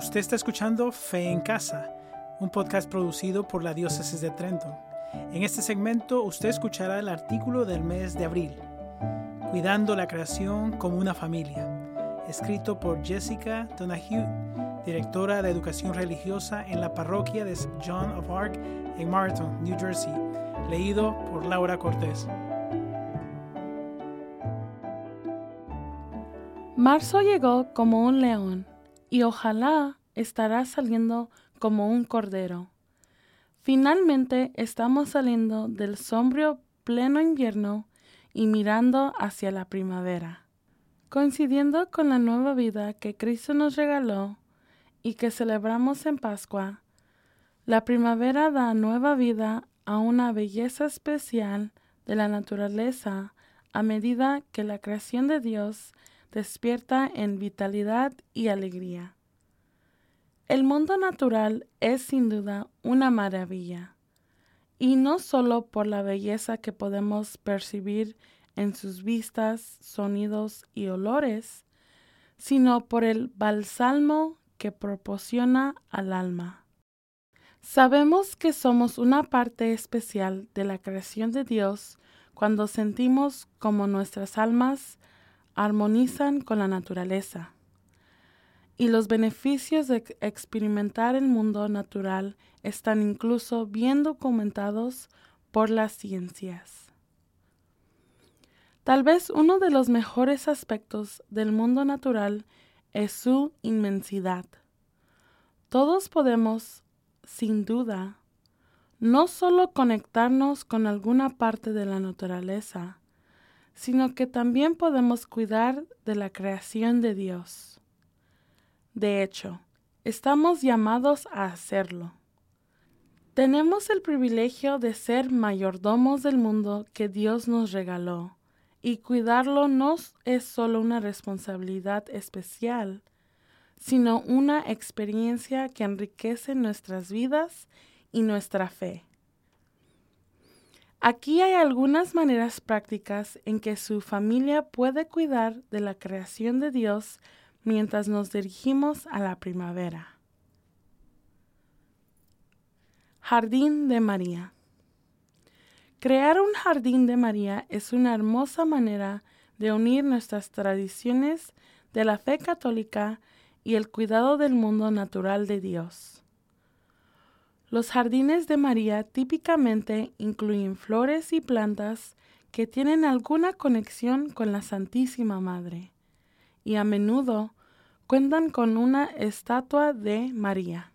Usted está escuchando Fe en Casa, un podcast producido por la Diócesis de Trenton. En este segmento usted escuchará el artículo del mes de abril, Cuidando la creación como una familia, escrito por Jessica Donahue, directora de educación religiosa en la parroquia de St. John of Arc en Martin, New Jersey, leído por Laura Cortés. Marzo llegó como un león y ojalá estará saliendo como un cordero. Finalmente estamos saliendo del sombrío pleno invierno y mirando hacia la primavera. Coincidiendo con la nueva vida que Cristo nos regaló y que celebramos en Pascua, la primavera da nueva vida a una belleza especial de la naturaleza a medida que la creación de Dios despierta en vitalidad y alegría. El mundo natural es sin duda una maravilla, y no solo por la belleza que podemos percibir en sus vistas, sonidos y olores, sino por el balsamo que proporciona al alma. Sabemos que somos una parte especial de la creación de Dios cuando sentimos como nuestras almas armonizan con la naturaleza. Y los beneficios de experimentar el mundo natural están incluso bien documentados por las ciencias. Tal vez uno de los mejores aspectos del mundo natural es su inmensidad. Todos podemos, sin duda, no solo conectarnos con alguna parte de la naturaleza, sino que también podemos cuidar de la creación de Dios. De hecho, estamos llamados a hacerlo. Tenemos el privilegio de ser mayordomos del mundo que Dios nos regaló, y cuidarlo no es solo una responsabilidad especial, sino una experiencia que enriquece nuestras vidas y nuestra fe. Aquí hay algunas maneras prácticas en que su familia puede cuidar de la creación de Dios mientras nos dirigimos a la primavera. Jardín de María. Crear un jardín de María es una hermosa manera de unir nuestras tradiciones de la fe católica y el cuidado del mundo natural de Dios. Los jardines de María típicamente incluyen flores y plantas que tienen alguna conexión con la Santísima Madre y a menudo cuentan con una estatua de María.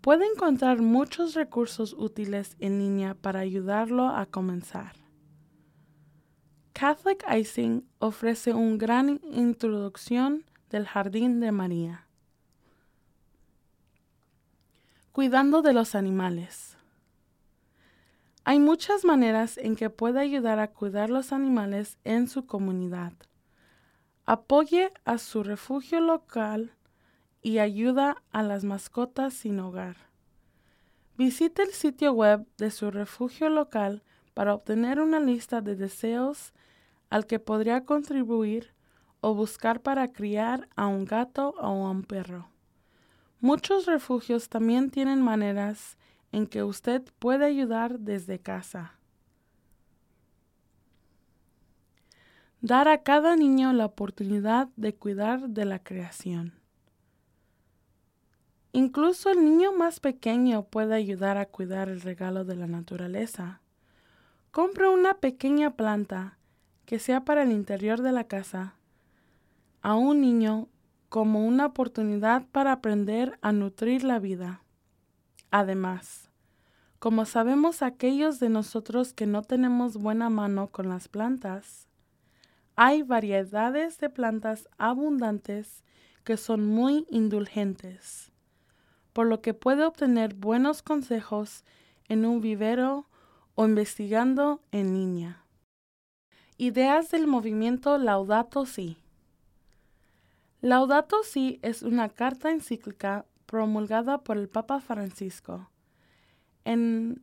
Puede encontrar muchos recursos útiles en línea para ayudarlo a comenzar. Catholic Icing ofrece una gran introducción del Jardín de María. Cuidando de los animales. Hay muchas maneras en que puede ayudar a cuidar los animales en su comunidad. Apoye a su refugio local y ayuda a las mascotas sin hogar. Visite el sitio web de su refugio local para obtener una lista de deseos al que podría contribuir o buscar para criar a un gato o a un perro. Muchos refugios también tienen maneras en que usted puede ayudar desde casa. Dar a cada niño la oportunidad de cuidar de la creación. Incluso el niño más pequeño puede ayudar a cuidar el regalo de la naturaleza. Compre una pequeña planta que sea para el interior de la casa a un niño como una oportunidad para aprender a nutrir la vida. Además, como sabemos aquellos de nosotros que no tenemos buena mano con las plantas, hay variedades de plantas abundantes que son muy indulgentes, por lo que puede obtener buenos consejos en un vivero o investigando en línea. Ideas del movimiento Laudato Si. Laudato Si es una carta encíclica promulgada por el Papa Francisco, en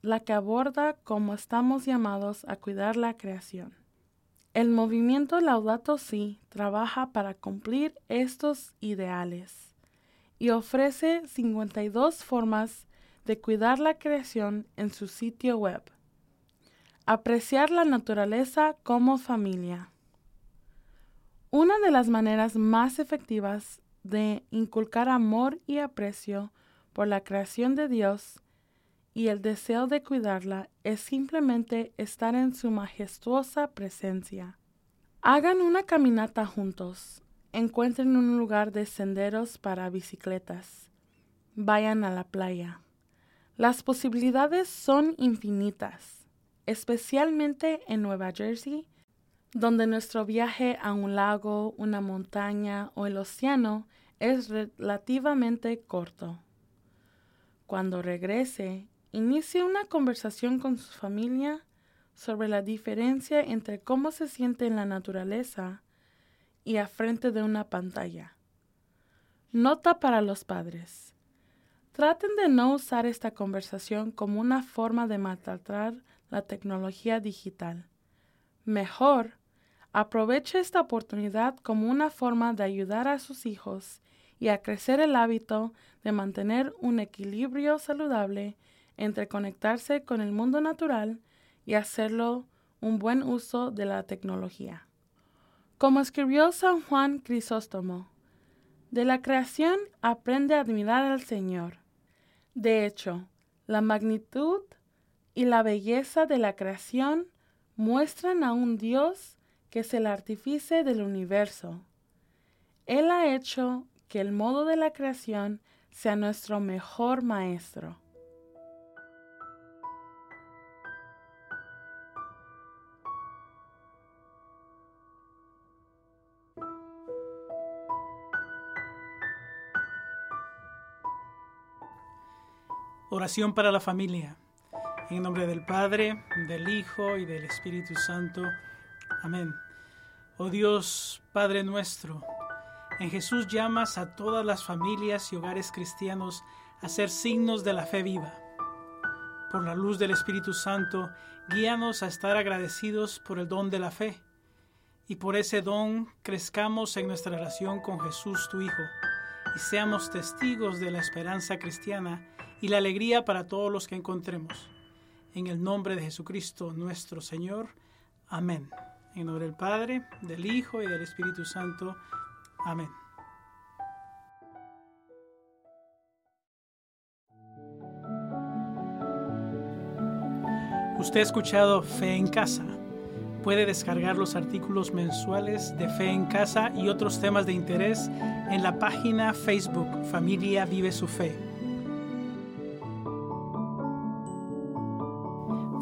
la que aborda cómo estamos llamados a cuidar la creación. El movimiento Laudato Si trabaja para cumplir estos ideales y ofrece 52 formas de cuidar la creación en su sitio web. Apreciar la naturaleza como familia. Una de las maneras más efectivas de inculcar amor y aprecio por la creación de Dios y el deseo de cuidarla es simplemente estar en su majestuosa presencia. Hagan una caminata juntos, encuentren un lugar de senderos para bicicletas, vayan a la playa. Las posibilidades son infinitas, especialmente en Nueva Jersey donde nuestro viaje a un lago, una montaña o el océano es relativamente corto. Cuando regrese, inicie una conversación con su familia sobre la diferencia entre cómo se siente en la naturaleza y frente de una pantalla. Nota para los padres. Traten de no usar esta conversación como una forma de maltratar la tecnología digital. Mejor, aproveche esta oportunidad como una forma de ayudar a sus hijos y a crecer el hábito de mantener un equilibrio saludable entre conectarse con el mundo natural y hacerlo un buen uso de la tecnología. Como escribió San Juan Crisóstomo, de la creación aprende a admirar al Señor. De hecho, la magnitud y la belleza de la creación muestran a un Dios que es el artífice del universo. Él ha hecho que el modo de la creación sea nuestro mejor maestro. Oración para la familia. En nombre del Padre, del Hijo y del Espíritu Santo. Amén. Oh Dios, Padre nuestro, en Jesús llamas a todas las familias y hogares cristianos a ser signos de la fe viva. Por la luz del Espíritu Santo, guíanos a estar agradecidos por el don de la fe. Y por ese don crezcamos en nuestra relación con Jesús, tu Hijo, y seamos testigos de la esperanza cristiana y la alegría para todos los que encontremos. En el nombre de Jesucristo nuestro Señor. Amén. En nombre del Padre, del Hijo y del Espíritu Santo. Amén. Usted ha escuchado Fe en Casa. Puede descargar los artículos mensuales de Fe en Casa y otros temas de interés en la página Facebook Familia Vive su Fe.